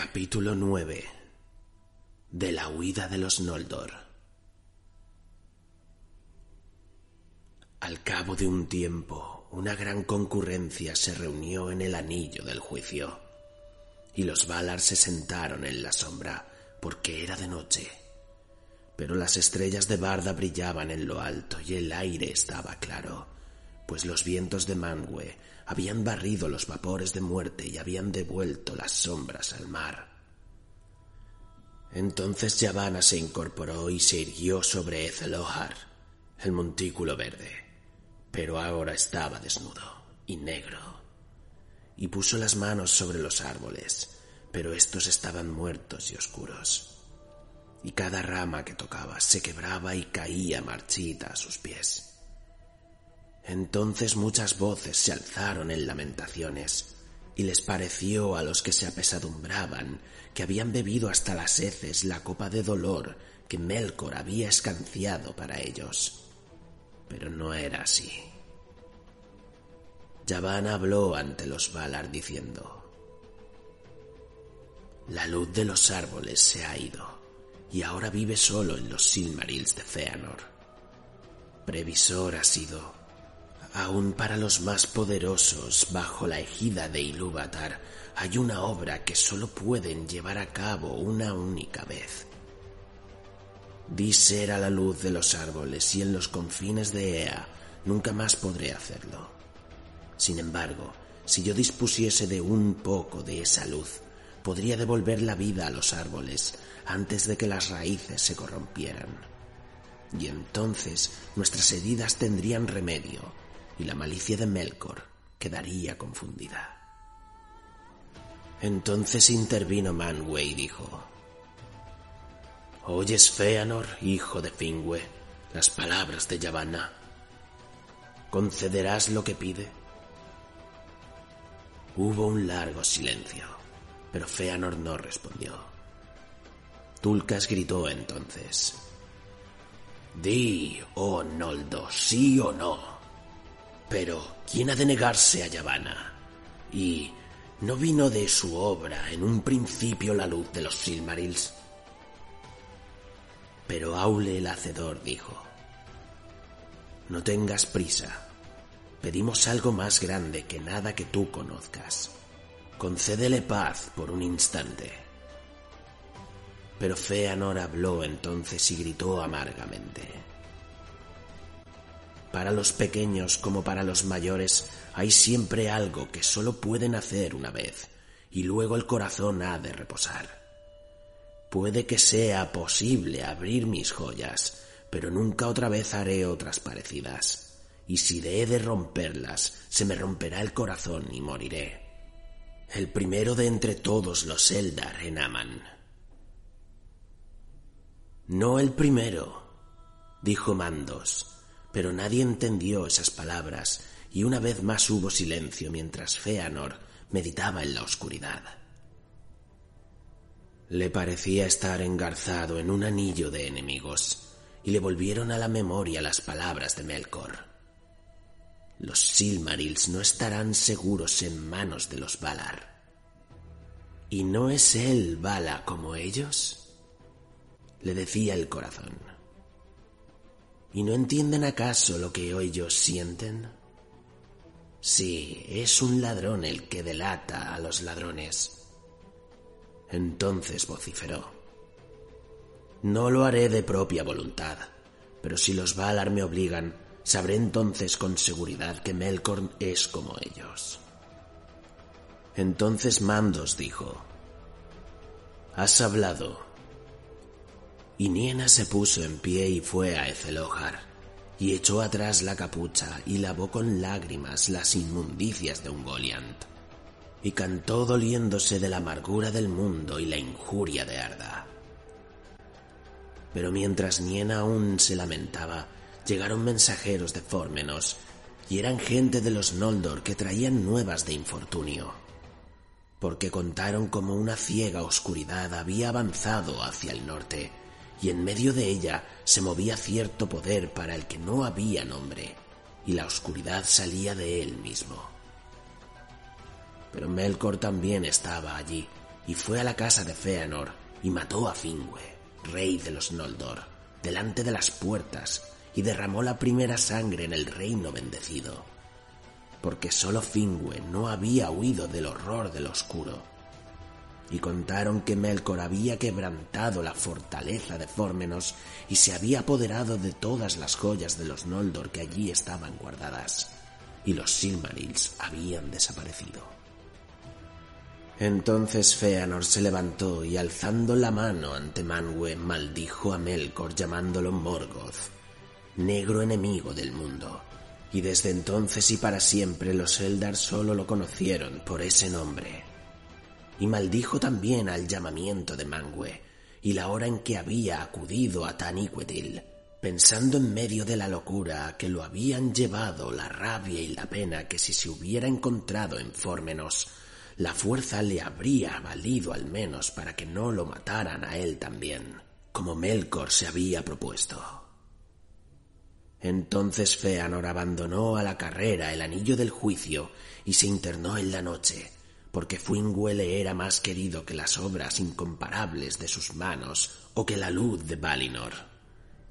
Capítulo 9 de la huida de los Noldor. Al cabo de un tiempo, una gran concurrencia se reunió en el anillo del juicio, y los Valar se sentaron en la sombra, porque era de noche. Pero las estrellas de Barda brillaban en lo alto y el aire estaba claro, pues los vientos de Manwë habían barrido los vapores de muerte y habían devuelto las sombras al mar. Entonces Yavanna se incorporó y se irguió sobre Ezelohar, el montículo verde, pero ahora estaba desnudo y negro, y puso las manos sobre los árboles, pero estos estaban muertos y oscuros, y cada rama que tocaba se quebraba y caía marchita a sus pies. Entonces muchas voces se alzaron en lamentaciones, y les pareció a los que se apesadumbraban que habían bebido hasta las heces la copa de dolor que Melkor había escanciado para ellos. Pero no era así. Yavan habló ante los Valar diciendo, La luz de los árboles se ha ido, y ahora vive solo en los Silmarils de Feanor. Previsor ha sido Aún para los más poderosos, bajo la ejida de Ilúvatar, hay una obra que solo pueden llevar a cabo una única vez. Di ser a la luz de los árboles y en los confines de Ea nunca más podré hacerlo. Sin embargo, si yo dispusiese de un poco de esa luz, podría devolver la vida a los árboles antes de que las raíces se corrompieran. Y entonces nuestras heridas tendrían remedio y la malicia de Melkor quedaría confundida. Entonces intervino Manwë y dijo, ¿Oyes, Feanor, hijo de Fingüe, las palabras de Yavanna? ¿Concederás lo que pide? Hubo un largo silencio, pero Feanor no respondió. Tulkas gritó entonces, Di, oh Noldo, sí o no. Pero, ¿quién ha de negarse a Yavanna? Y, ¿no vino de su obra en un principio la luz de los Silmarils? Pero Aule el Hacedor dijo, No tengas prisa. Pedimos algo más grande que nada que tú conozcas. Concédele paz por un instante. Pero Feanor habló entonces y gritó amargamente. Para los pequeños como para los mayores hay siempre algo que solo pueden hacer una vez y luego el corazón ha de reposar. Puede que sea posible abrir mis joyas, pero nunca otra vez haré otras parecidas. Y si he de romperlas, se me romperá el corazón y moriré. El primero de entre todos los Eldar en Aman. No el primero, dijo Mandos, pero nadie entendió esas palabras y una vez más hubo silencio mientras Feanor meditaba en la oscuridad. Le parecía estar engarzado en un anillo de enemigos y le volvieron a la memoria las palabras de Melkor. Los Silmarils no estarán seguros en manos de los Valar. ¿Y no es él Vala como ellos? Le decía el corazón. ¿Y no entienden acaso lo que ellos sienten? Sí, es un ladrón el que delata a los ladrones. Entonces vociferó. No lo haré de propia voluntad, pero si los Valar me obligan, sabré entonces con seguridad que Melkorn es como ellos. Entonces Mandos dijo, Has hablado, y Niena se puso en pie y fue a Ezelohar, y echó atrás la capucha y lavó con lágrimas las inmundicias de un Goliant, y cantó doliéndose de la amargura del mundo y la injuria de Arda. Pero mientras Niena aún se lamentaba, llegaron mensajeros de Formenos, y eran gente de los Noldor que traían nuevas de infortunio, porque contaron como una ciega oscuridad había avanzado hacia el norte, y en medio de ella se movía cierto poder para el que no había nombre, y la oscuridad salía de él mismo. Pero Melkor también estaba allí, y fue a la casa de Feanor y mató a Fingüe, rey de los Noldor, delante de las puertas y derramó la primera sangre en el reino bendecido, porque sólo Fingüe no había huido del horror del oscuro. Y contaron que Melkor había quebrantado la fortaleza de Fórmenos y se había apoderado de todas las joyas de los Noldor que allí estaban guardadas, y los Silmarils habían desaparecido. Entonces Feanor se levantó y alzando la mano ante Manwë maldijo a Melkor llamándolo Morgoth, negro enemigo del mundo. Y desde entonces y para siempre los Eldar solo lo conocieron por ese nombre. Y maldijo también al llamamiento de Manwë y la hora en que había acudido a Taniquetil, pensando en medio de la locura que lo habían llevado la rabia y la pena que si se hubiera encontrado en Fórmenos, la fuerza le habría valido al menos para que no lo mataran a él también, como Melkor se había propuesto. Entonces Feanor abandonó a la carrera el anillo del juicio y se internó en la noche, porque Fuingüe le era más querido que las obras incomparables de sus manos o que la luz de Valinor.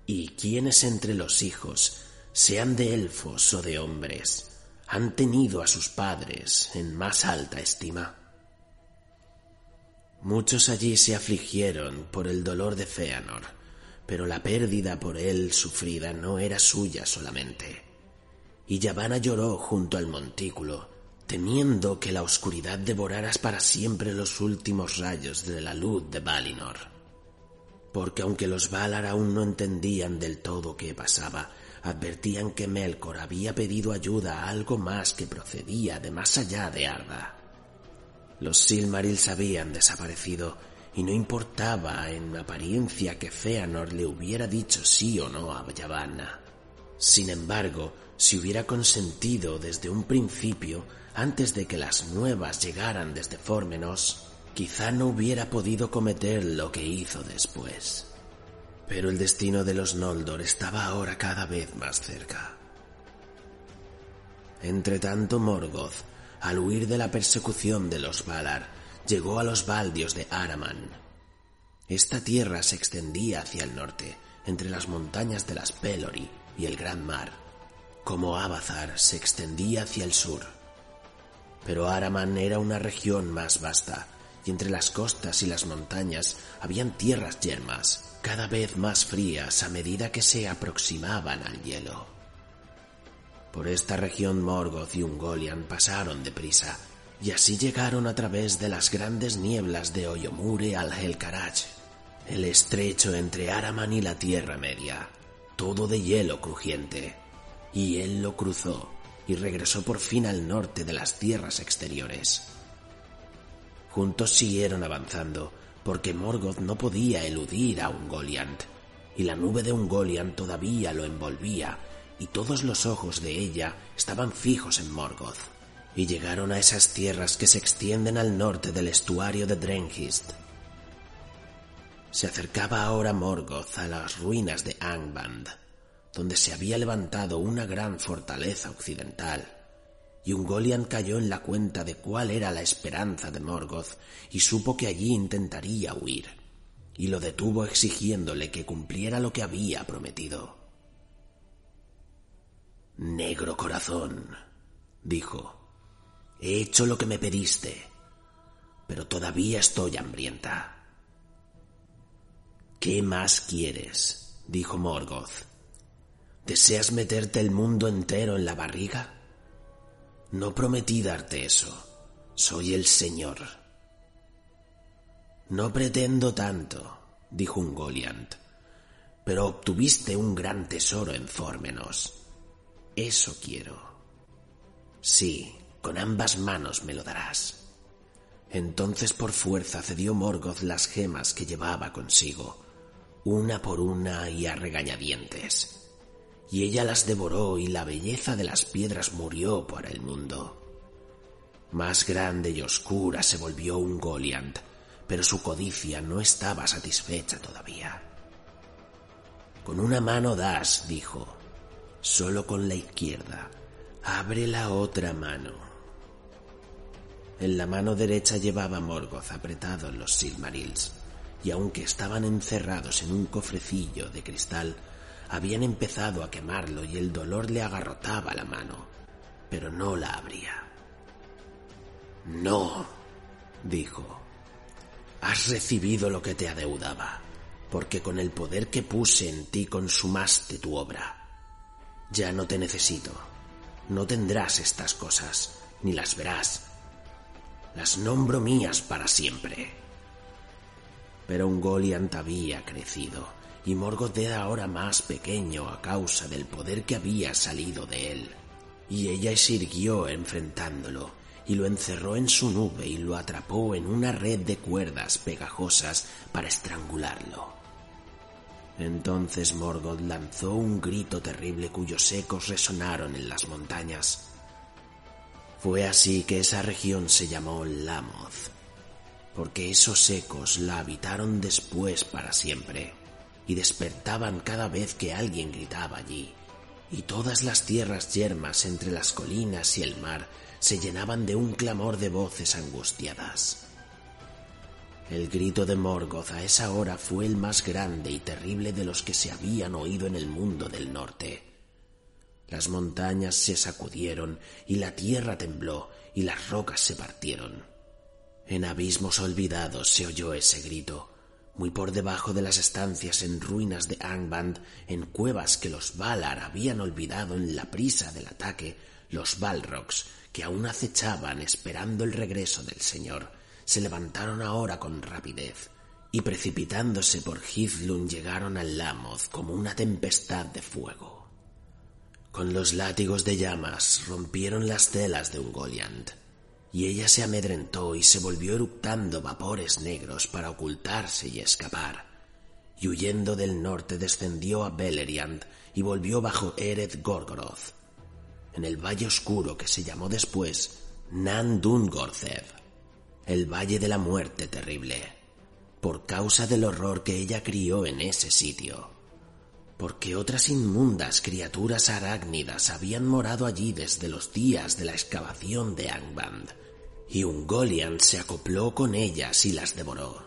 Y quienes entre los hijos, sean de elfos o de hombres, han tenido a sus padres en más alta estima. Muchos allí se afligieron por el dolor de Feanor, pero la pérdida por él sufrida no era suya solamente. Y Yavanna lloró junto al montículo, temiendo que la oscuridad devorara para siempre los últimos rayos de la luz de Valinor. Porque aunque los Valar aún no entendían del todo qué pasaba, advertían que Melkor había pedido ayuda a algo más que procedía de más allá de Arda. Los Silmarils habían desaparecido y no importaba en apariencia que Feanor le hubiera dicho sí o no a Yavanna. Sin embargo, si hubiera consentido desde un principio, antes de que las nuevas llegaran desde Fórmenos, quizá no hubiera podido cometer lo que hizo después. Pero el destino de los Noldor estaba ahora cada vez más cerca. Entretanto Morgoth, al huir de la persecución de los Valar, llegó a los baldios de Araman. Esta tierra se extendía hacia el norte, entre las montañas de las Pelori y el Gran Mar, como Abazar se extendía hacia el sur. Pero Araman era una región más vasta, y entre las costas y las montañas habían tierras yermas, cada vez más frías a medida que se aproximaban al hielo. Por esta región Morgoth y Ungoliant pasaron deprisa, y así llegaron a través de las grandes nieblas de Oyomure al Helkarach, el estrecho entre Araman y la Tierra Media, todo de hielo crujiente, y él lo cruzó y regresó por fin al norte de las tierras exteriores. Juntos siguieron avanzando, porque Morgoth no podía eludir a Ungoliant, y la nube de Ungoliant todavía lo envolvía, y todos los ojos de ella estaban fijos en Morgoth, y llegaron a esas tierras que se extienden al norte del estuario de Drenghist. Se acercaba ahora Morgoth a las ruinas de Angband, donde se había levantado una gran fortaleza occidental, y Ungoliant cayó en la cuenta de cuál era la esperanza de Morgoth y supo que allí intentaría huir, y lo detuvo exigiéndole que cumpliera lo que había prometido. Negro corazón, dijo, he hecho lo que me pediste, pero todavía estoy hambrienta. ¿Qué más quieres? dijo Morgoth. ¿Deseas meterte el mundo entero en la barriga? No prometí darte eso. Soy el Señor. No pretendo tanto, dijo un Goliant, pero obtuviste un gran tesoro en Fórmenos. Eso quiero. Sí, con ambas manos me lo darás. Entonces por fuerza cedió Morgoth las gemas que llevaba consigo, una por una y a regañadientes y ella las devoró y la belleza de las piedras murió para el mundo. Más grande y oscura se volvió un Goliant, pero su codicia no estaba satisfecha todavía. Con una mano das, dijo, solo con la izquierda. Abre la otra mano. En la mano derecha llevaba Morgoth apretado en los Silmarils, y aunque estaban encerrados en un cofrecillo de cristal, habían empezado a quemarlo y el dolor le agarrotaba la mano, pero no la abría. No, dijo, has recibido lo que te adeudaba, porque con el poder que puse en ti consumaste tu obra. Ya no te necesito. No tendrás estas cosas, ni las verás. Las nombro mías para siempre. Pero un Goliant había crecido, y Morgoth era ahora más pequeño a causa del poder que había salido de él. Y ella siguió enfrentándolo, y lo encerró en su nube y lo atrapó en una red de cuerdas pegajosas para estrangularlo. Entonces Morgoth lanzó un grito terrible cuyos ecos resonaron en las montañas. Fue así que esa región se llamó Lamoth, porque esos ecos la habitaron después para siempre y despertaban cada vez que alguien gritaba allí, y todas las tierras yermas entre las colinas y el mar se llenaban de un clamor de voces angustiadas. El grito de Morgoth a esa hora fue el más grande y terrible de los que se habían oído en el mundo del norte. Las montañas se sacudieron y la tierra tembló y las rocas se partieron. En abismos olvidados se oyó ese grito, muy por debajo de las estancias en ruinas de Angband, en cuevas que los Valar habían olvidado en la prisa del ataque, los Balrogs, que aún acechaban esperando el regreso del Señor, se levantaron ahora con rapidez y precipitándose por Hithlum llegaron al Lamoth como una tempestad de fuego. Con los látigos de llamas rompieron las telas de un Goliant, y ella se amedrentó y se volvió eructando vapores negros para ocultarse y escapar, y huyendo del norte descendió a Beleriand y volvió bajo Ered Gorgoroth, en el valle oscuro que se llamó después Nan Dungorcev el Valle de la Muerte Terrible, por causa del horror que ella crió en ese sitio, porque otras inmundas criaturas arácnidas habían morado allí desde los días de la excavación de Angband, y un Golian se acopló con ellas y las devoró,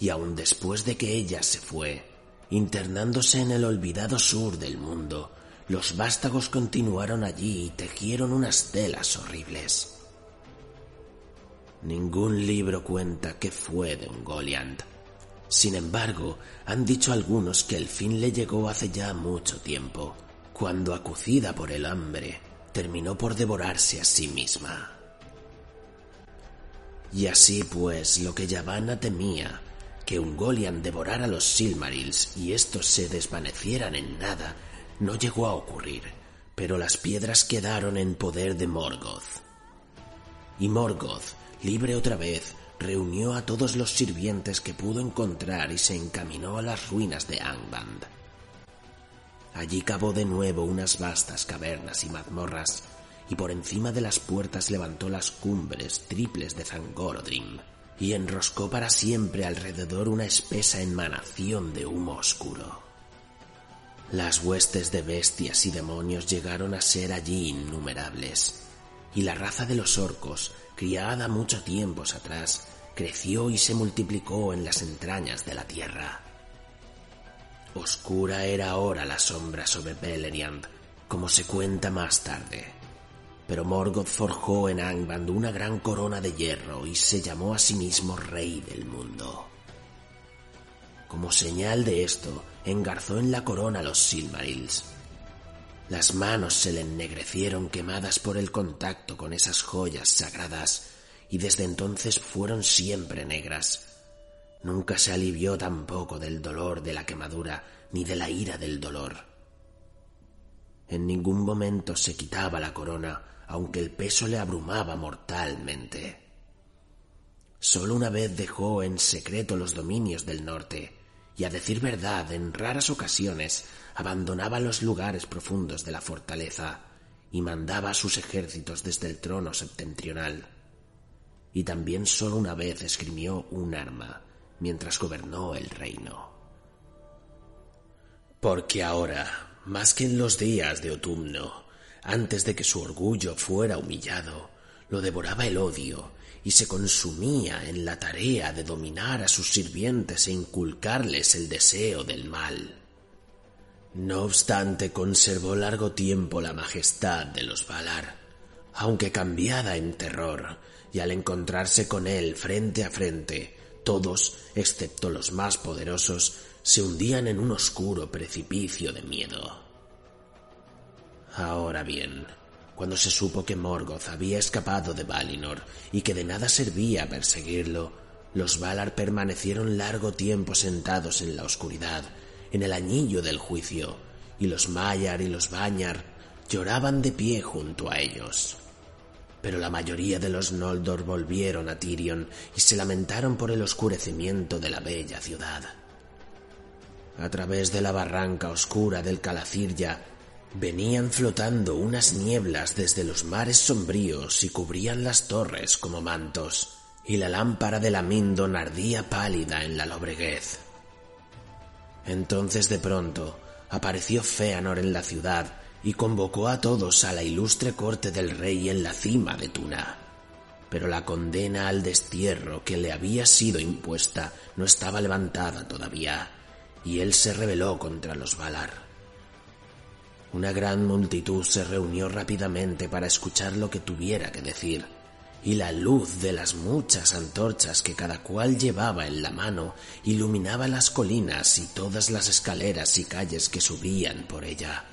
y aun después de que ella se fue, internándose en el olvidado sur del mundo, los vástagos continuaron allí y tejieron unas telas horribles. Ningún libro cuenta qué fue de un Goliant. Sin embargo, han dicho algunos que el fin le llegó hace ya mucho tiempo, cuando acucida por el hambre, terminó por devorarse a sí misma. Y así pues, lo que Yavanna temía, que un Goliant devorara los Silmarils y estos se desvanecieran en nada, no llegó a ocurrir, pero las piedras quedaron en poder de Morgoth. Y Morgoth, libre otra vez, reunió a todos los sirvientes que pudo encontrar y se encaminó a las ruinas de Angband. Allí cavó de nuevo unas vastas cavernas y mazmorras, y por encima de las puertas levantó las cumbres triples de Zangorodrim, y enroscó para siempre alrededor una espesa emanación de humo oscuro. Las huestes de bestias y demonios llegaron a ser allí innumerables, y la raza de los orcos criada mucho tiempos atrás, creció y se multiplicó en las entrañas de la tierra. Oscura era ahora la sombra sobre Beleriand, como se cuenta más tarde. Pero Morgoth forjó en Angband una gran corona de hierro y se llamó a sí mismo Rey del Mundo. Como señal de esto, engarzó en la corona los Silmarils, las manos se le ennegrecieron quemadas por el contacto con esas joyas sagradas y desde entonces fueron siempre negras. Nunca se alivió tampoco del dolor de la quemadura ni de la ira del dolor. En ningún momento se quitaba la corona, aunque el peso le abrumaba mortalmente. Solo una vez dejó en secreto los dominios del norte, y a decir verdad, en raras ocasiones abandonaba los lugares profundos de la fortaleza y mandaba a sus ejércitos desde el trono septentrional. Y también solo una vez esgrimió un arma mientras gobernó el reino. Porque ahora, más que en los días de otoño, antes de que su orgullo fuera humillado, lo devoraba el odio y se consumía en la tarea de dominar a sus sirvientes e inculcarles el deseo del mal. No obstante, conservó largo tiempo la majestad de los Valar, aunque cambiada en terror, y al encontrarse con él frente a frente, todos, excepto los más poderosos, se hundían en un oscuro precipicio de miedo. Ahora bien, cuando se supo que Morgoth había escapado de Valinor y que de nada servía perseguirlo, los Valar permanecieron largo tiempo sentados en la oscuridad, en el añillo del juicio, y los Maiar y los Bañar lloraban de pie junto a ellos. Pero la mayoría de los Noldor volvieron a Tirion y se lamentaron por el oscurecimiento de la bella ciudad. A través de la barranca oscura del Calacirya venían flotando unas nieblas desde los mares sombríos y cubrían las torres como mantos, y la lámpara de la Mindon ardía pálida en la lobreguez. Entonces de pronto apareció Feanor en la ciudad y convocó a todos a la ilustre corte del rey en la cima de Tuna. Pero la condena al destierro que le había sido impuesta no estaba levantada todavía, y él se rebeló contra los Valar. Una gran multitud se reunió rápidamente para escuchar lo que tuviera que decir, y la luz de las muchas antorchas que cada cual llevaba en la mano iluminaba las colinas y todas las escaleras y calles que subían por ella.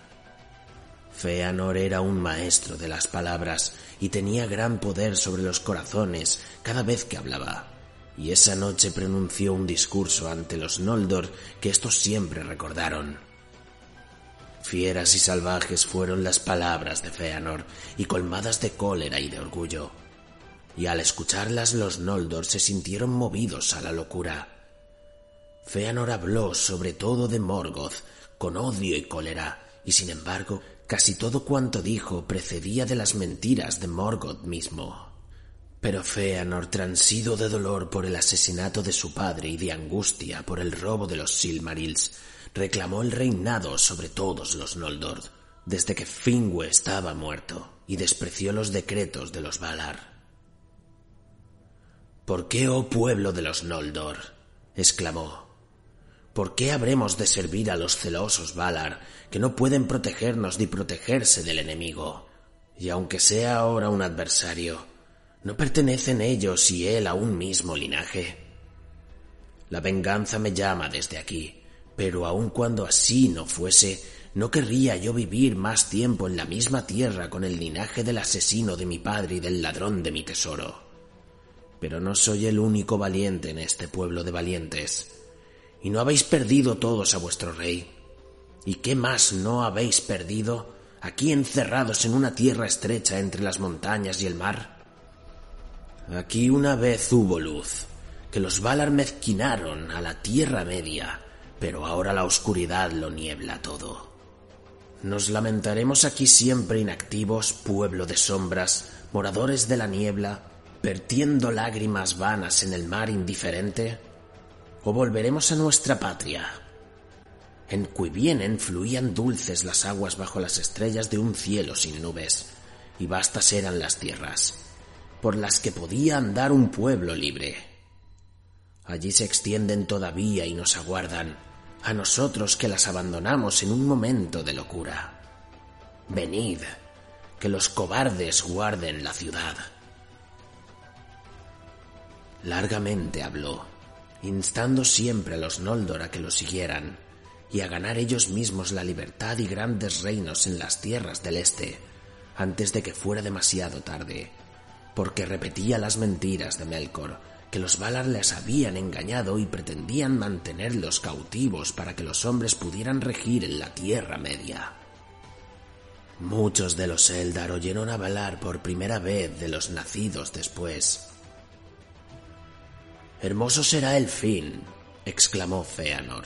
Feanor era un maestro de las palabras y tenía gran poder sobre los corazones cada vez que hablaba, y esa noche pronunció un discurso ante los Noldor que estos siempre recordaron. Fieras y salvajes fueron las palabras de Feanor y colmadas de cólera y de orgullo y al escucharlas los Noldor se sintieron movidos a la locura. Feanor habló sobre todo de Morgoth, con odio y cólera, y sin embargo, casi todo cuanto dijo precedía de las mentiras de Morgoth mismo. Pero Feanor, transido de dolor por el asesinato de su padre y de angustia por el robo de los Silmarils, reclamó el reinado sobre todos los Noldor, desde que Finwë estaba muerto, y despreció los decretos de los Valar. ¿Por qué, oh pueblo de los Noldor? exclamó. ¿Por qué habremos de servir a los celosos Valar, que no pueden protegernos ni protegerse del enemigo? Y aunque sea ahora un adversario, ¿no pertenecen ellos y él a un mismo linaje? La venganza me llama desde aquí, pero aun cuando así no fuese, no querría yo vivir más tiempo en la misma tierra con el linaje del asesino de mi padre y del ladrón de mi tesoro. Pero no soy el único valiente en este pueblo de valientes. ¿Y no habéis perdido todos a vuestro rey? ¿Y qué más no habéis perdido aquí encerrados en una tierra estrecha entre las montañas y el mar? Aquí una vez hubo luz, que los Valar mezquinaron a la Tierra Media, pero ahora la oscuridad lo niebla todo. Nos lamentaremos aquí siempre inactivos, pueblo de sombras, moradores de la niebla, vertiendo lágrimas vanas en el mar indiferente? ¿O volveremos a nuestra patria? En vienen fluían dulces las aguas bajo las estrellas de un cielo sin nubes, y vastas eran las tierras, por las que podía andar un pueblo libre. Allí se extienden todavía y nos aguardan, a nosotros que las abandonamos en un momento de locura. Venid, que los cobardes guarden la ciudad. Largamente habló, instando siempre a los Noldor a que lo siguieran y a ganar ellos mismos la libertad y grandes reinos en las tierras del este, antes de que fuera demasiado tarde, porque repetía las mentiras de Melkor, que los Valar les habían engañado y pretendían mantenerlos cautivos para que los hombres pudieran regir en la Tierra Media. Muchos de los Eldar oyeron hablar por primera vez de los nacidos después, Hermoso será el fin, exclamó Feanor,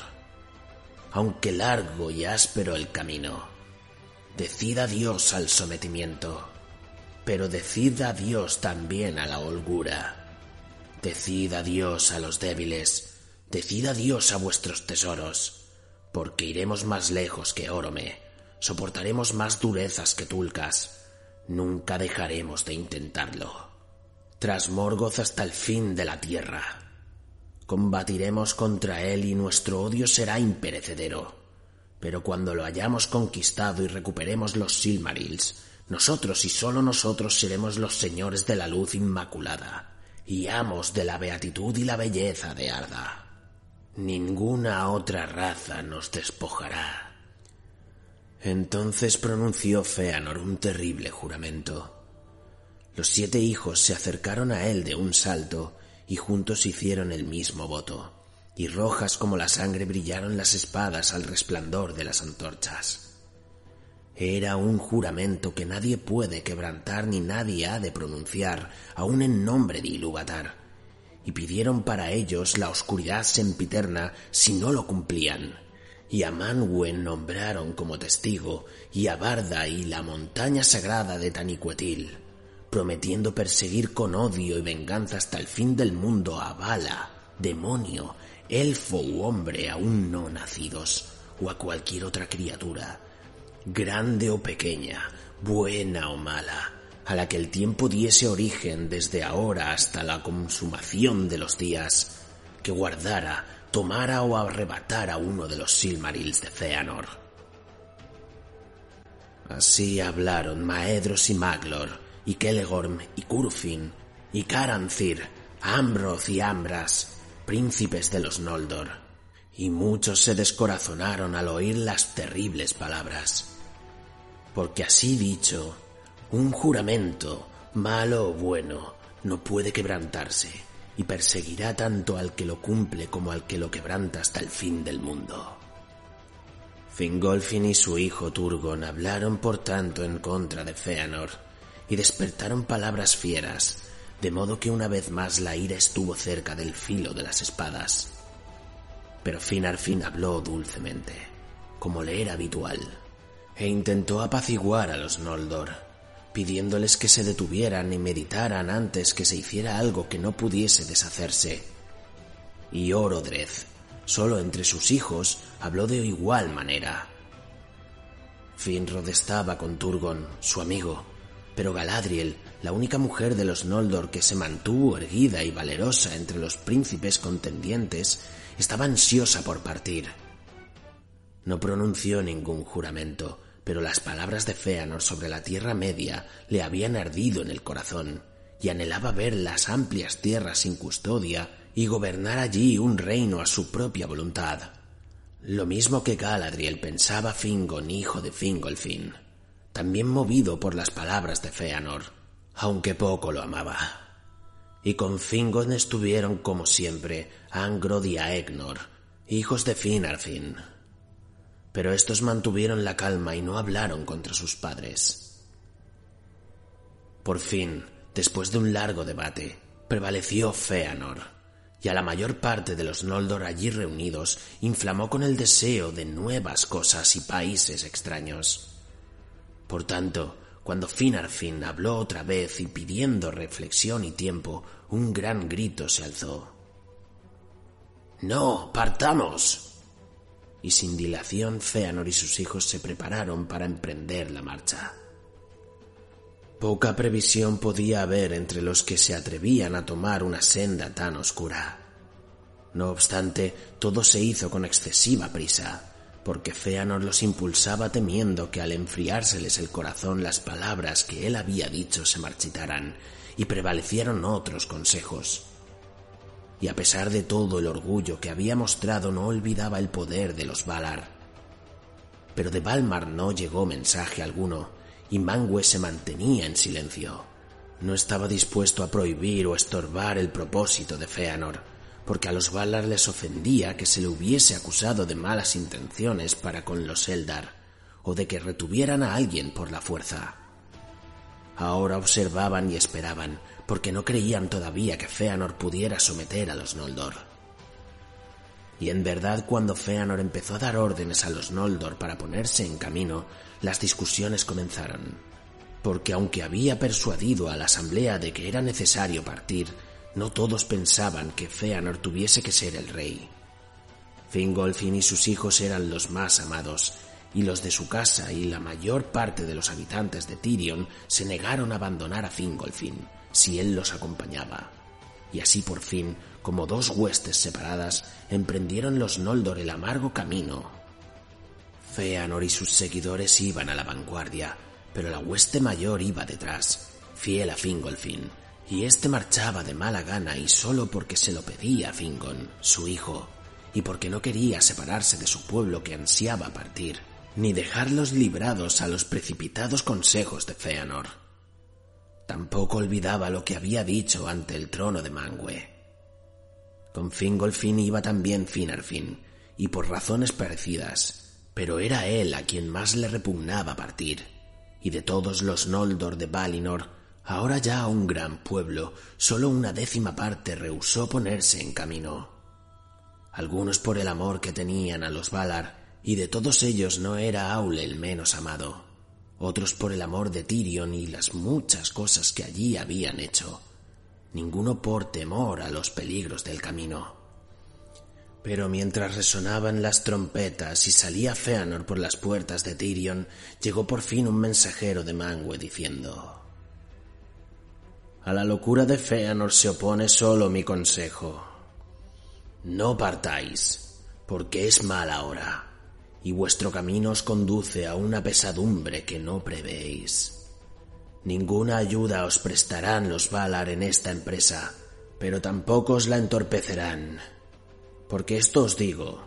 aunque largo y áspero el camino. Decid adiós al sometimiento, pero decid adiós también a la holgura. Decid adiós a los débiles, decid adiós a vuestros tesoros, porque iremos más lejos que Orome, soportaremos más durezas que Tulcas. Nunca dejaremos de intentarlo. Tras Morgoth hasta el fin de la tierra. Combatiremos contra él y nuestro odio será imperecedero. Pero cuando lo hayamos conquistado y recuperemos los Silmarils, nosotros y solo nosotros seremos los señores de la luz inmaculada y amos de la beatitud y la belleza de Arda. Ninguna otra raza nos despojará. Entonces pronunció Feanor un terrible juramento. Los siete hijos se acercaron a él de un salto y juntos hicieron el mismo voto, y rojas como la sangre brillaron las espadas al resplandor de las antorchas. Era un juramento que nadie puede quebrantar ni nadie ha de pronunciar, aun en nombre de Ilúvatar, y pidieron para ellos la oscuridad sempiterna si no lo cumplían. Y a Manwen nombraron como testigo, y a Barda y la montaña sagrada de Tanicuetil, prometiendo perseguir con odio y venganza hasta el fin del mundo a Bala, demonio, elfo u hombre aún no nacidos, o a cualquier otra criatura grande o pequeña, buena o mala, a la que el tiempo diese origen desde ahora hasta la consumación de los días, que guardara, tomara o arrebatara uno de los Silmarils de Feanor. Así hablaron Maedros y Maglor, y Kelegorm y Curufin, y Caranthir, Ambroth y Ambras, príncipes de los Noldor, y muchos se descorazonaron al oír las terribles palabras porque así dicho, un juramento, malo o bueno, no puede quebrantarse y perseguirá tanto al que lo cumple como al que lo quebranta hasta el fin del mundo. Fingolfin y su hijo Turgon hablaron por tanto en contra de Feanor y despertaron palabras fieras, de modo que una vez más la ira estuvo cerca del filo de las espadas. Pero Finarfin habló dulcemente, como le era habitual e intentó apaciguar a los Noldor, pidiéndoles que se detuvieran y meditaran antes que se hiciera algo que no pudiese deshacerse. Y Orodreth, solo entre sus hijos, habló de igual manera. Finrod estaba con Turgon, su amigo, pero Galadriel, la única mujer de los Noldor que se mantuvo erguida y valerosa entre los príncipes contendientes, estaba ansiosa por partir. No pronunció ningún juramento, pero las palabras de Feanor sobre la Tierra Media le habían ardido en el corazón, y anhelaba ver las amplias tierras sin custodia y gobernar allí un reino a su propia voluntad. Lo mismo que Galadriel pensaba Fingon, hijo de Fingolfin, también movido por las palabras de Feanor, aunque poco lo amaba. Y con Fingon estuvieron como siempre Angrod y Aegnor, hijos de Finarfin, pero estos mantuvieron la calma y no hablaron contra sus padres. Por fin, después de un largo debate, prevaleció Feanor, y a la mayor parte de los Noldor allí reunidos inflamó con el deseo de nuevas cosas y países extraños. Por tanto, cuando Finarfin habló otra vez y pidiendo reflexión y tiempo, un gran grito se alzó. No, partamos y sin dilación Feanor y sus hijos se prepararon para emprender la marcha. Poca previsión podía haber entre los que se atrevían a tomar una senda tan oscura. No obstante, todo se hizo con excesiva prisa, porque Feanor los impulsaba temiendo que al enfriárseles el corazón las palabras que él había dicho se marchitaran, y prevalecieron otros consejos y a pesar de todo el orgullo que había mostrado no olvidaba el poder de los Valar. Pero de Valmar no llegó mensaje alguno, y Mangue se mantenía en silencio. No estaba dispuesto a prohibir o estorbar el propósito de Feanor, porque a los Valar les ofendía que se le hubiese acusado de malas intenciones para con los Eldar, o de que retuvieran a alguien por la fuerza. Ahora observaban y esperaban, porque no creían todavía que Feanor pudiera someter a los Noldor. Y en verdad cuando Feanor empezó a dar órdenes a los Noldor para ponerse en camino, las discusiones comenzaron, porque aunque había persuadido a la asamblea de que era necesario partir, no todos pensaban que Feanor tuviese que ser el rey. Fingolfin y sus hijos eran los más amados, y los de su casa y la mayor parte de los habitantes de Tirion se negaron a abandonar a Fingolfin si él los acompañaba. Y así por fin, como dos huestes separadas, emprendieron los Noldor el amargo camino. Feanor y sus seguidores iban a la vanguardia, pero la hueste mayor iba detrás, fiel a Fingolfin, y éste marchaba de mala gana y solo porque se lo pedía Fingon, su hijo, y porque no quería separarse de su pueblo que ansiaba partir, ni dejarlos librados a los precipitados consejos de Feanor. Tampoco olvidaba lo que había dicho ante el trono de Mangue. Con Fingolfin iba también Finarfin, y por razones parecidas, pero era él a quien más le repugnaba partir, y de todos los Noldor de Valinor, ahora ya un gran pueblo, solo una décima parte rehusó ponerse en camino. Algunos por el amor que tenían a los Valar, y de todos ellos no era Aule el menos amado, otros por el amor de Tirion y las muchas cosas que allí habían hecho, ninguno por temor a los peligros del camino. Pero mientras resonaban las trompetas y salía Feanor por las puertas de Tirion, llegó por fin un mensajero de Mangue diciendo A la locura de Feanor se opone solo mi consejo. No partáis, porque es mala hora, y vuestro camino os conduce a una pesadumbre que no prevéis. Ninguna ayuda os prestarán los Valar en esta empresa, pero tampoco os la entorpecerán. Porque esto os digo,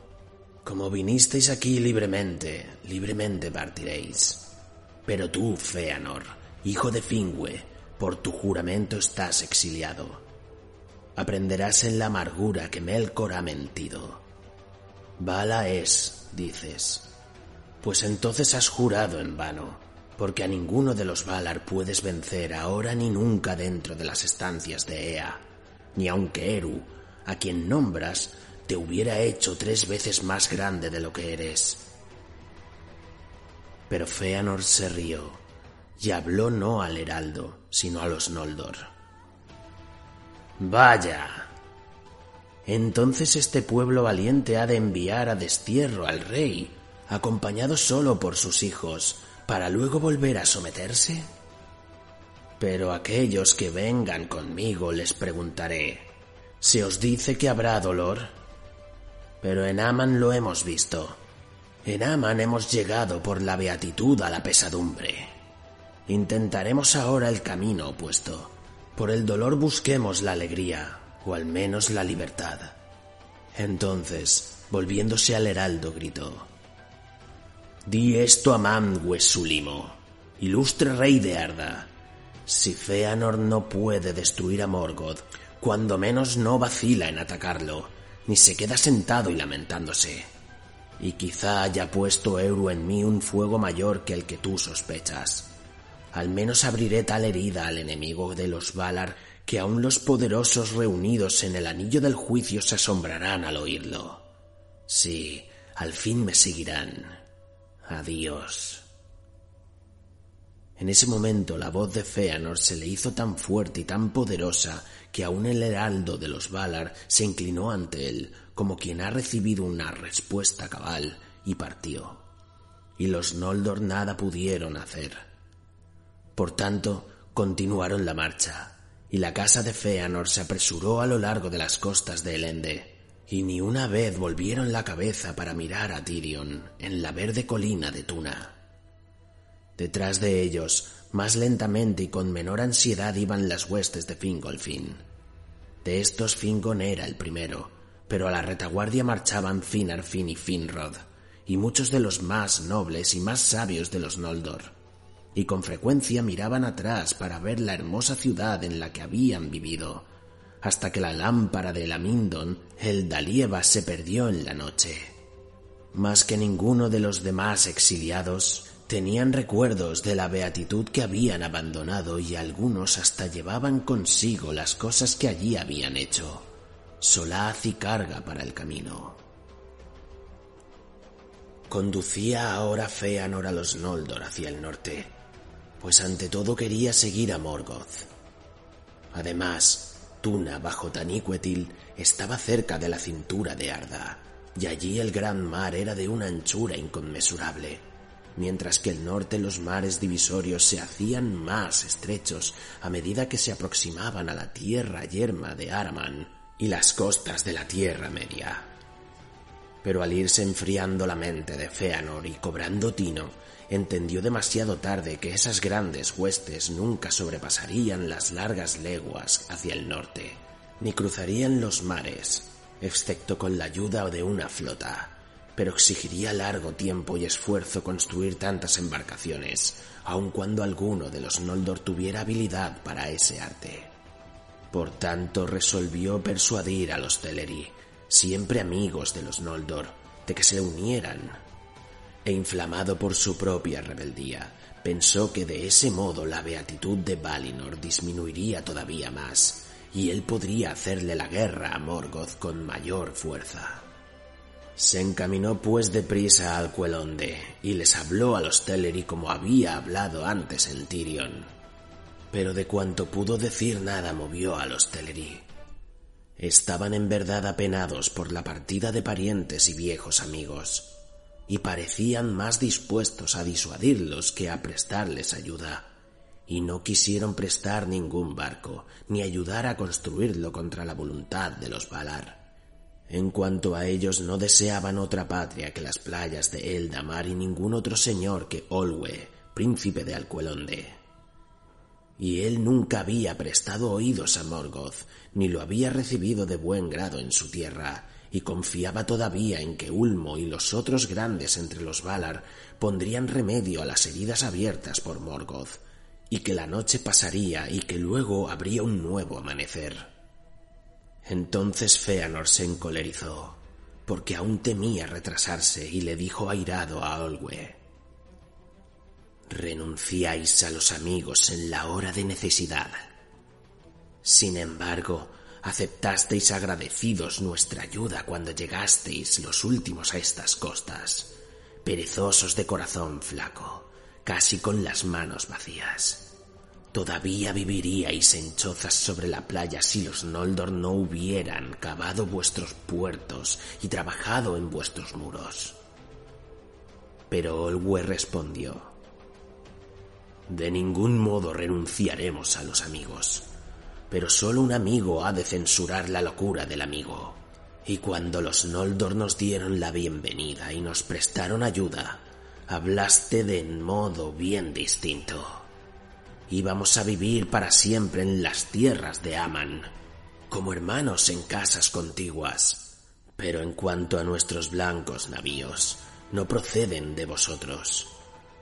como vinisteis aquí libremente, libremente partiréis. Pero tú, Feanor, hijo de Fingüe, por tu juramento estás exiliado. Aprenderás en la amargura que Melkor ha mentido. Vala es, dices. Pues entonces has jurado en vano porque a ninguno de los Valar puedes vencer ahora ni nunca dentro de las estancias de Ea, ni aunque Eru, a quien nombras, te hubiera hecho tres veces más grande de lo que eres. Pero Feanor se rió y habló no al heraldo, sino a los Noldor. Vaya. Entonces este pueblo valiente ha de enviar a destierro al rey, acompañado solo por sus hijos, para luego volver a someterse? Pero aquellos que vengan conmigo les preguntaré, ¿se os dice que habrá dolor? Pero en Aman lo hemos visto. En Aman hemos llegado por la beatitud a la pesadumbre. Intentaremos ahora el camino opuesto. Por el dolor busquemos la alegría, o al menos la libertad. Entonces, volviéndose al heraldo, gritó, Di esto a Manwë Sulimo, ilustre rey de Arda. Si Feanor no puede destruir a Morgoth, cuando menos no vacila en atacarlo, ni se queda sentado y lamentándose. Y quizá haya puesto Eru en mí un fuego mayor que el que tú sospechas. Al menos abriré tal herida al enemigo de los Valar que aun los poderosos reunidos en el anillo del juicio se asombrarán al oírlo. Sí, al fin me seguirán. Adiós. En ese momento la voz de Feanor se le hizo tan fuerte y tan poderosa que aun el heraldo de los Valar se inclinó ante él como quien ha recibido una respuesta cabal y partió. Y los Noldor nada pudieron hacer. Por tanto, continuaron la marcha, y la casa de Feanor se apresuró a lo largo de las costas de Elende y ni una vez volvieron la cabeza para mirar a Tirion en la verde colina de Tuna. Detrás de ellos, más lentamente y con menor ansiedad iban las huestes de Fingolfin. De estos Fingon era el primero, pero a la retaguardia marchaban Finarfin y Finrod, y muchos de los más nobles y más sabios de los Noldor, y con frecuencia miraban atrás para ver la hermosa ciudad en la que habían vivido, hasta que la lámpara de Lamindon, el Dalieva, se perdió en la noche. Más que ninguno de los demás exiliados tenían recuerdos de la beatitud que habían abandonado y algunos hasta llevaban consigo las cosas que allí habían hecho, solaz y carga para el camino. Conducía ahora Feanor a los Noldor hacia el norte, pues ante todo quería seguir a Morgoth. Además, Tuna bajo Taniquetil estaba cerca de la cintura de Arda, y allí el gran mar era de una anchura inconmensurable, mientras que el norte los mares divisorios se hacían más estrechos a medida que se aproximaban a la tierra yerma de Araman y las costas de la Tierra Media. Pero al irse enfriando la mente de Feanor y cobrando tino, entendió demasiado tarde que esas grandes huestes nunca sobrepasarían las largas leguas hacia el norte, ni cruzarían los mares, excepto con la ayuda de una flota, pero exigiría largo tiempo y esfuerzo construir tantas embarcaciones, aun cuando alguno de los Noldor tuviera habilidad para ese arte. Por tanto, resolvió persuadir a los Teleri, siempre amigos de los Noldor, de que se unieran. E inflamado por su propia rebeldía, pensó que de ese modo la beatitud de Valinor disminuiría todavía más, y él podría hacerle la guerra a Morgoth con mayor fuerza. Se encaminó pues deprisa al Quelonde y les habló a los Teleri como había hablado antes en Tirion. Pero de cuanto pudo decir nada movió a los Teleri. Estaban en verdad apenados por la partida de parientes y viejos amigos, y parecían más dispuestos a disuadirlos que a prestarles ayuda, y no quisieron prestar ningún barco, ni ayudar a construirlo contra la voluntad de los Valar. En cuanto a ellos no deseaban otra patria que las playas de Eldamar y ningún otro señor que Olwe, príncipe de Alcuelonde. Y él nunca había prestado oídos a Morgoth, ni lo había recibido de buen grado en su tierra, y confiaba todavía en que Ulmo y los otros grandes entre los Valar pondrían remedio a las heridas abiertas por Morgoth, y que la noche pasaría y que luego habría un nuevo amanecer. Entonces Feanor se encolerizó, porque aún temía retrasarse, y le dijo airado a Olwe, Renunciáis a los amigos en la hora de necesidad. Sin embargo, aceptasteis agradecidos nuestra ayuda cuando llegasteis los últimos a estas costas, perezosos de corazón flaco, casi con las manos vacías. Todavía viviríais en chozas sobre la playa si los Noldor no hubieran cavado vuestros puertos y trabajado en vuestros muros. Pero Olwe respondió, De ningún modo renunciaremos a los amigos, pero solo un amigo ha de censurar la locura del amigo. Y cuando los Noldor nos dieron la bienvenida y nos prestaron ayuda, hablaste de modo bien distinto íbamos a vivir para siempre en las tierras de Aman, como hermanos en casas contiguas. Pero en cuanto a nuestros blancos navíos, no proceden de vosotros.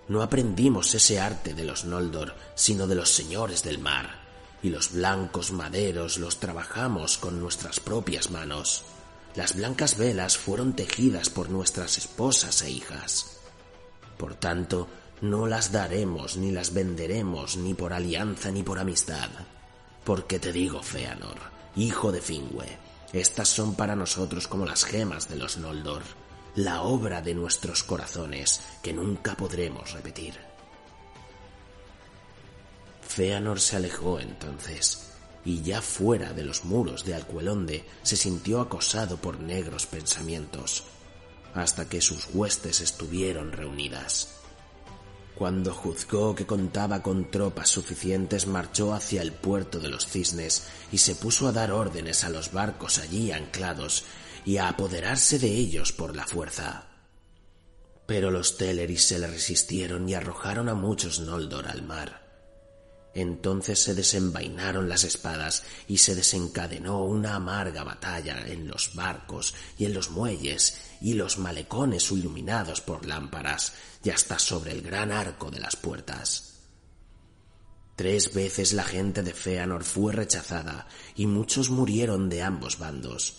No aprendimos ese arte de los Noldor, sino de los señores del mar, y los blancos maderos los trabajamos con nuestras propias manos. Las blancas velas fueron tejidas por nuestras esposas e hijas. Por tanto, no las daremos ni las venderemos ni por alianza ni por amistad. Porque te digo, Feanor, hijo de Fingüe, estas son para nosotros como las gemas de los Noldor, la obra de nuestros corazones que nunca podremos repetir. Feanor se alejó entonces, y ya fuera de los muros de Alcuelonde se sintió acosado por negros pensamientos, hasta que sus huestes estuvieron reunidas. Cuando juzgó que contaba con tropas suficientes, marchó hacia el puerto de los cisnes y se puso a dar órdenes a los barcos allí anclados y a apoderarse de ellos por la fuerza. Pero los Teleris se le resistieron y arrojaron a muchos Noldor al mar. Entonces se desenvainaron las espadas y se desencadenó una amarga batalla en los barcos y en los muelles y los malecones iluminados por lámparas y hasta sobre el gran arco de las puertas. Tres veces la gente de Feanor fue rechazada y muchos murieron de ambos bandos,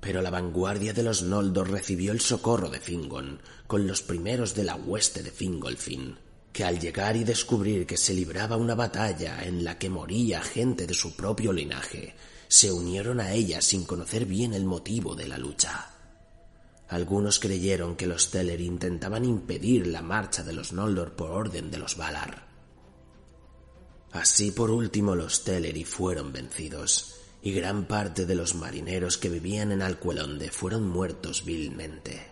pero la vanguardia de los Noldor recibió el socorro de Fingon con los primeros de la hueste de Fingolfin que al llegar y descubrir que se libraba una batalla en la que moría gente de su propio linaje, se unieron a ella sin conocer bien el motivo de la lucha. Algunos creyeron que los Teller intentaban impedir la marcha de los Noldor por orden de los Valar. Así por último los Teleri fueron vencidos, y gran parte de los marineros que vivían en Alcuelonde fueron muertos vilmente.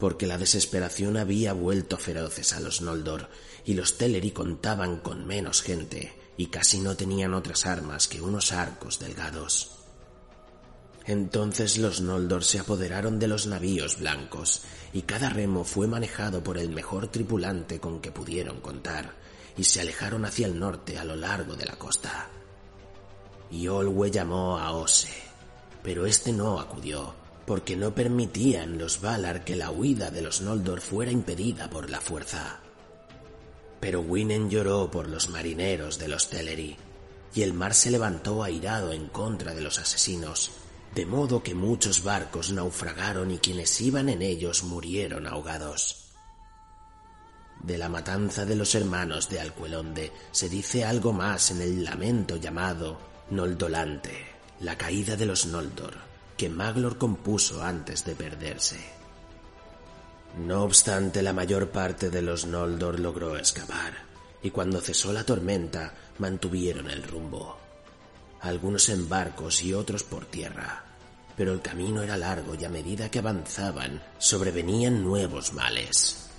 Porque la desesperación había vuelto feroces a los Noldor y los Teleri contaban con menos gente y casi no tenían otras armas que unos arcos delgados. Entonces los Noldor se apoderaron de los navíos blancos y cada remo fue manejado por el mejor tripulante con que pudieron contar y se alejaron hacia el norte a lo largo de la costa. Y Olwe llamó a Ose, pero este no acudió porque no permitían los Valar que la huida de los Noldor fuera impedida por la fuerza. Pero Winen lloró por los marineros de los Teleri, y el mar se levantó airado en contra de los asesinos, de modo que muchos barcos naufragaron y quienes iban en ellos murieron ahogados. De la matanza de los hermanos de Alcuelonde se dice algo más en el lamento llamado Noldolante, la caída de los Noldor que Maglor compuso antes de perderse. No obstante, la mayor parte de los Noldor logró escapar, y cuando cesó la tormenta mantuvieron el rumbo. Algunos en barcos y otros por tierra, pero el camino era largo y a medida que avanzaban sobrevenían nuevos males.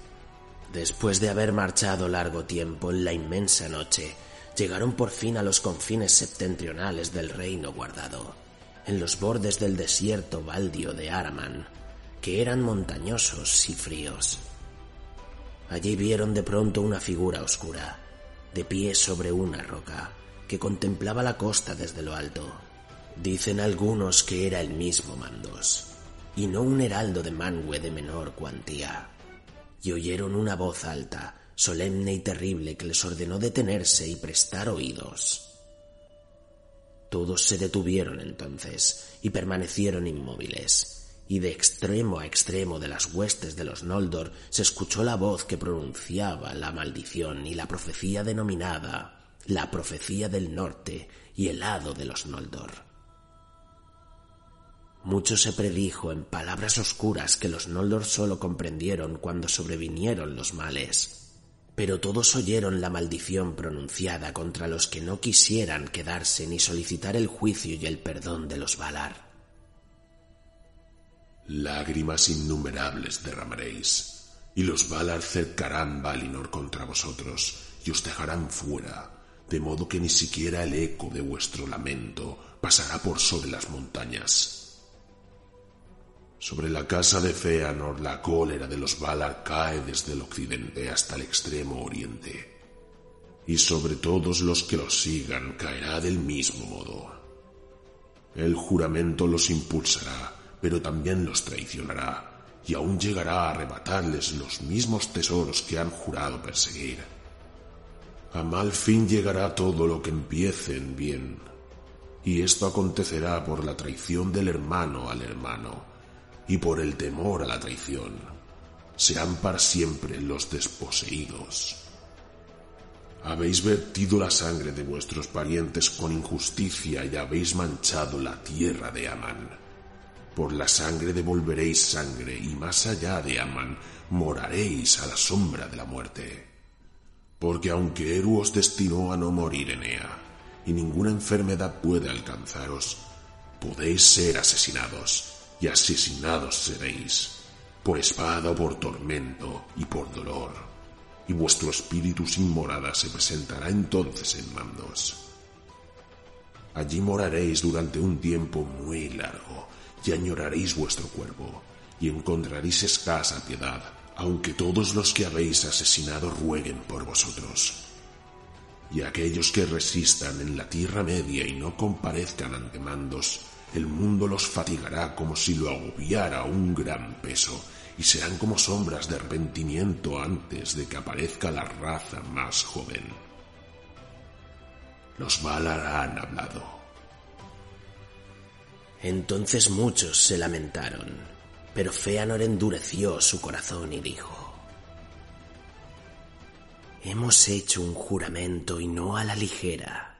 Después de haber marchado largo tiempo en la inmensa noche, llegaron por fin a los confines septentrionales del reino guardado en los bordes del desierto baldio de Araman, que eran montañosos y fríos. Allí vieron de pronto una figura oscura, de pie sobre una roca, que contemplaba la costa desde lo alto. Dicen algunos que era el mismo Mandos, y no un heraldo de Manwë de menor cuantía. Y oyeron una voz alta, solemne y terrible, que les ordenó detenerse y prestar oídos. Todos se detuvieron entonces y permanecieron inmóviles, y de extremo a extremo de las huestes de los Noldor se escuchó la voz que pronunciaba la maldición y la profecía denominada la profecía del norte y el hado de los Noldor. Mucho se predijo en palabras oscuras que los Noldor sólo comprendieron cuando sobrevinieron los males pero todos oyeron la maldición pronunciada contra los que no quisieran quedarse ni solicitar el juicio y el perdón de los Valar. Lágrimas innumerables derramaréis, y los Valar cercarán Valinor contra vosotros y os dejarán fuera, de modo que ni siquiera el eco de vuestro lamento pasará por sobre las montañas. Sobre la casa de Feanor la cólera de los Valar cae desde el occidente hasta el extremo oriente, y sobre todos los que los sigan caerá del mismo modo. El juramento los impulsará, pero también los traicionará, y aún llegará a arrebatarles los mismos tesoros que han jurado perseguir. A mal fin llegará todo lo que empiecen bien, y esto acontecerá por la traición del hermano al hermano y por el temor a la traición, serán para siempre los desposeídos. Habéis vertido la sangre de vuestros parientes con injusticia y habéis manchado la tierra de Amán. Por la sangre devolveréis sangre y más allá de Amán moraréis a la sombra de la muerte. Porque aunque Eru os destinó a no morir en Ea, y ninguna enfermedad puede alcanzaros, podéis ser asesinados y asesinados seréis, por espada por tormento y por dolor, y vuestro espíritu sin morada se presentará entonces en mandos. Allí moraréis durante un tiempo muy largo, y añoraréis vuestro cuerpo, y encontraréis escasa piedad, aunque todos los que habéis asesinado rueguen por vosotros. Y aquellos que resistan en la Tierra Media y no comparezcan ante mandos, el mundo los fatigará como si lo agobiara un gran peso, y serán como sombras de arrepentimiento antes de que aparezca la raza más joven. Los Valar han hablado. Entonces muchos se lamentaron, pero Feanor endureció su corazón y dijo, Hemos hecho un juramento y no a la ligera.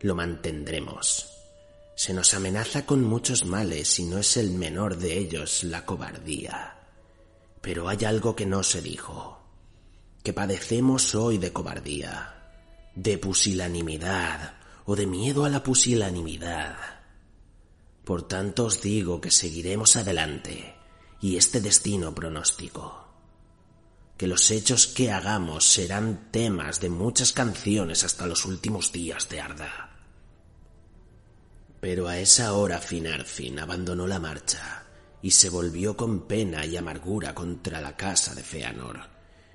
Lo mantendremos. Se nos amenaza con muchos males y no es el menor de ellos la cobardía. Pero hay algo que no se dijo, que padecemos hoy de cobardía, de pusilanimidad o de miedo a la pusilanimidad. Por tanto os digo que seguiremos adelante y este destino pronóstico. Que los hechos que hagamos serán temas de muchas canciones hasta los últimos días de Arda. Pero a esa hora Finarfin abandonó la marcha y se volvió con pena y amargura contra la casa de Feanor,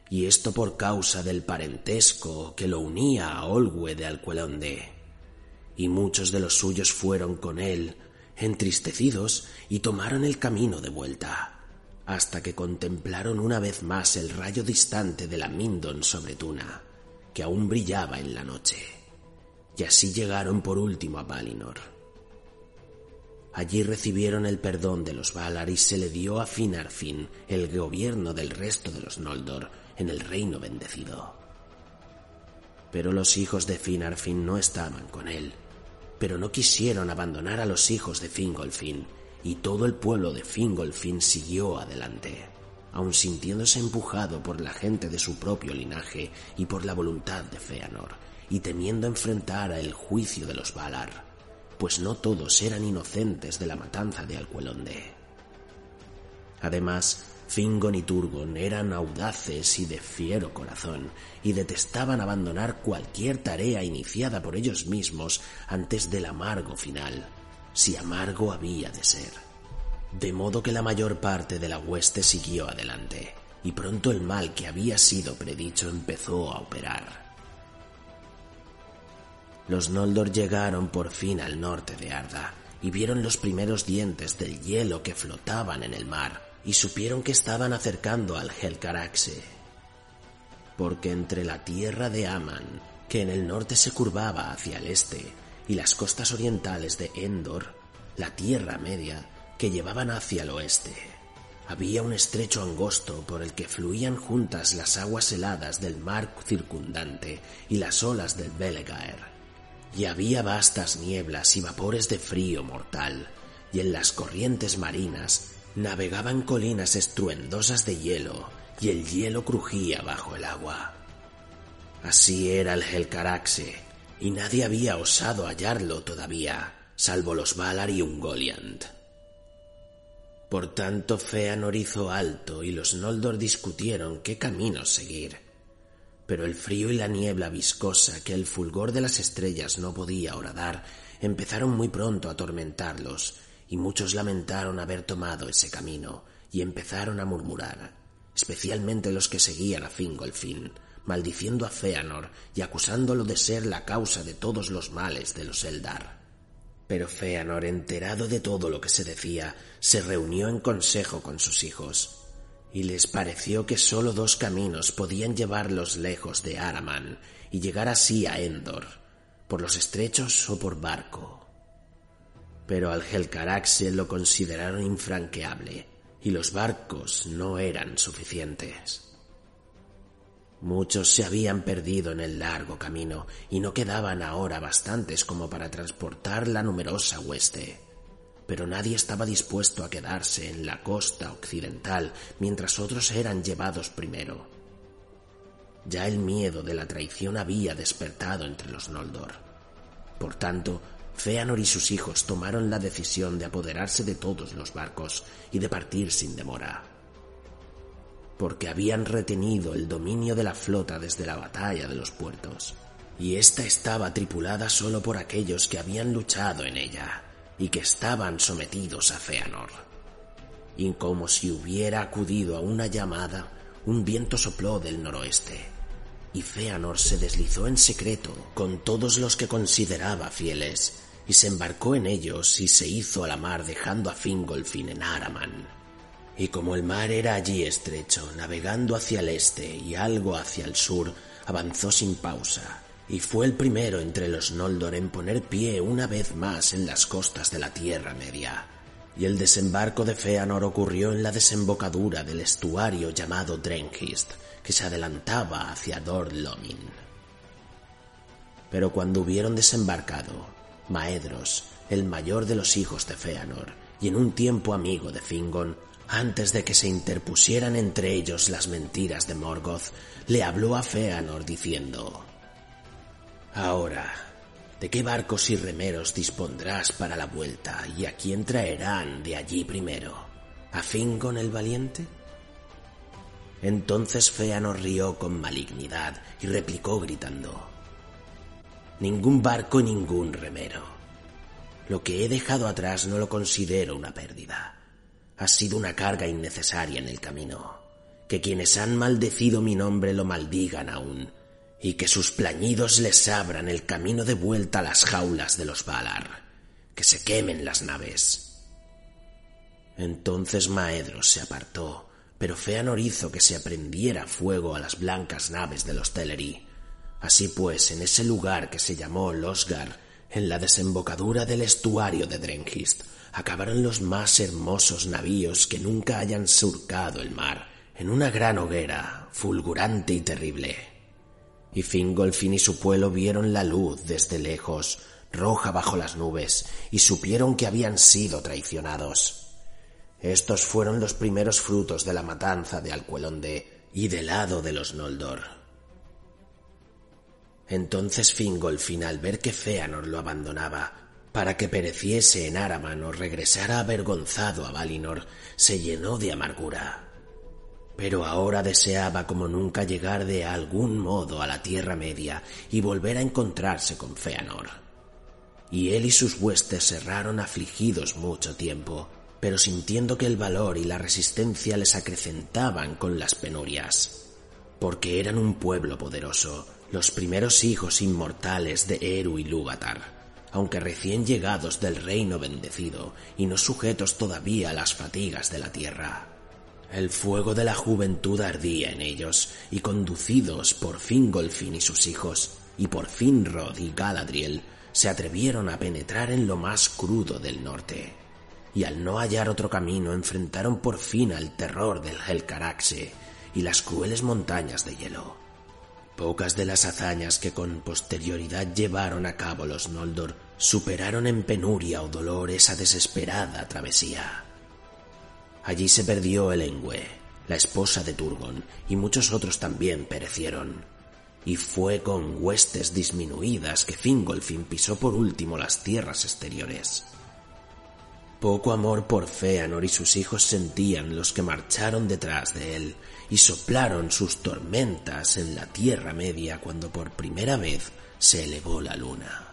y esto por causa del parentesco que lo unía a Olwe de Alcuelonde. Y muchos de los suyos fueron con él, entristecidos, y tomaron el camino de vuelta, hasta que contemplaron una vez más el rayo distante de la Mindon sobre Tuna, que aún brillaba en la noche. Y así llegaron por último a Valinor Allí recibieron el perdón de los Valar y se le dio a Finarfin el gobierno del resto de los Noldor en el reino bendecido. Pero los hijos de Finarfin no estaban con él, pero no quisieron abandonar a los hijos de Fingolfin, y todo el pueblo de Fingolfin siguió adelante, aun sintiéndose empujado por la gente de su propio linaje y por la voluntad de Feanor, y temiendo enfrentar el juicio de los Valar pues no todos eran inocentes de la matanza de Alcuelonde. Además, Fingon y Turgon eran audaces y de fiero corazón, y detestaban abandonar cualquier tarea iniciada por ellos mismos antes del amargo final, si amargo había de ser. De modo que la mayor parte de la hueste siguió adelante, y pronto el mal que había sido predicho empezó a operar. Los Noldor llegaron por fin al norte de Arda y vieron los primeros dientes del hielo que flotaban en el mar y supieron que estaban acercando al Helcaraxe. Porque entre la tierra de Aman, que en el norte se curvaba hacia el este, y las costas orientales de Endor, la tierra media, que llevaban hacia el oeste, había un estrecho angosto por el que fluían juntas las aguas heladas del mar circundante y las olas del Belegaer y había vastas nieblas y vapores de frío mortal, y en las corrientes marinas navegaban colinas estruendosas de hielo, y el hielo crujía bajo el agua. Así era el Helcaraxe, y nadie había osado hallarlo todavía, salvo los Valar y Ungoliant. Por tanto, Feanor hizo alto y los Noldor discutieron qué camino seguir pero el frío y la niebla viscosa que el fulgor de las estrellas no podía horadar empezaron muy pronto a atormentarlos, y muchos lamentaron haber tomado ese camino, y empezaron a murmurar, especialmente los que seguían a Fingolfin, maldiciendo a Feanor y acusándolo de ser la causa de todos los males de los Eldar. Pero Feanor, enterado de todo lo que se decía, se reunió en consejo con sus hijos, y les pareció que sólo dos caminos podían llevarlos lejos de Araman y llegar así a Endor, por los estrechos o por barco. Pero al Helcaraxe lo consideraron infranqueable y los barcos no eran suficientes. Muchos se habían perdido en el largo camino y no quedaban ahora bastantes como para transportar la numerosa hueste pero nadie estaba dispuesto a quedarse en la costa occidental mientras otros eran llevados primero. Ya el miedo de la traición había despertado entre los Noldor. Por tanto, Feanor y sus hijos tomaron la decisión de apoderarse de todos los barcos y de partir sin demora. Porque habían retenido el dominio de la flota desde la batalla de los puertos, y ésta estaba tripulada solo por aquellos que habían luchado en ella y que estaban sometidos a Feanor. Y como si hubiera acudido a una llamada, un viento sopló del noroeste, y Feanor se deslizó en secreto con todos los que consideraba fieles, y se embarcó en ellos y se hizo a la mar dejando a Fingolfin en Araman. Y como el mar era allí estrecho, navegando hacia el este y algo hacia el sur, avanzó sin pausa, y fue el primero entre los Noldor en poner pie una vez más en las costas de la Tierra Media. Y el desembarco de Feanor ocurrió en la desembocadura del estuario llamado Drenghist, que se adelantaba hacia Dor Lomin. Pero cuando hubieron desembarcado, Maedros, el mayor de los hijos de Feanor, y en un tiempo amigo de Fingon, antes de que se interpusieran entre ellos las mentiras de Morgoth, le habló a Feanor diciendo Ahora, ¿de qué barcos y remeros dispondrás para la vuelta y a quién traerán de allí primero? ¿A Fingon el valiente? Entonces Feanor rió con malignidad y replicó gritando: Ningún barco y ningún remero. Lo que he dejado atrás no lo considero una pérdida. Ha sido una carga innecesaria en el camino. Que quienes han maldecido mi nombre lo maldigan aún, y que sus plañidos les abran el camino de vuelta a las jaulas de los Valar. Que se quemen las naves. Entonces Maedros se apartó pero Feanor hizo que se aprendiera fuego a las blancas naves de los Teleri. Así pues, en ese lugar que se llamó Losgar, en la desembocadura del estuario de Drengist, acabaron los más hermosos navíos que nunca hayan surcado el mar, en una gran hoguera, fulgurante y terrible. Y Fingolfin y su pueblo vieron la luz desde lejos, roja bajo las nubes, y supieron que habían sido traicionados. Estos fueron los primeros frutos de la matanza de Alcuelonde y del lado de los Noldor. Entonces Fingolfin, al ver que Feanor lo abandonaba, para que pereciese en Araman o regresara avergonzado a Valinor, se llenó de amargura. Pero ahora deseaba como nunca llegar de algún modo a la Tierra Media y volver a encontrarse con Feanor. Y él y sus huestes erraron afligidos mucho tiempo, pero sintiendo que el valor y la resistencia les acrecentaban con las penurias, porque eran un pueblo poderoso, los primeros hijos inmortales de Eru y Lúvatar, aunque recién llegados del reino bendecido y no sujetos todavía a las fatigas de la tierra. El fuego de la juventud ardía en ellos, y conducidos por Fingolfin y sus hijos, y por Finrod y Galadriel, se atrevieron a penetrar en lo más crudo del norte y al no hallar otro camino enfrentaron por fin al terror del Helcaraxe y las crueles montañas de hielo. Pocas de las hazañas que con posterioridad llevaron a cabo los Noldor superaron en penuria o dolor esa desesperada travesía. Allí se perdió Elengüe, la esposa de Turgon, y muchos otros también perecieron. Y fue con huestes disminuidas que Fingolfin pisó por último las tierras exteriores. Poco amor por Feanor y sus hijos sentían los que marcharon detrás de él y soplaron sus tormentas en la Tierra Media cuando por primera vez se elevó la luna.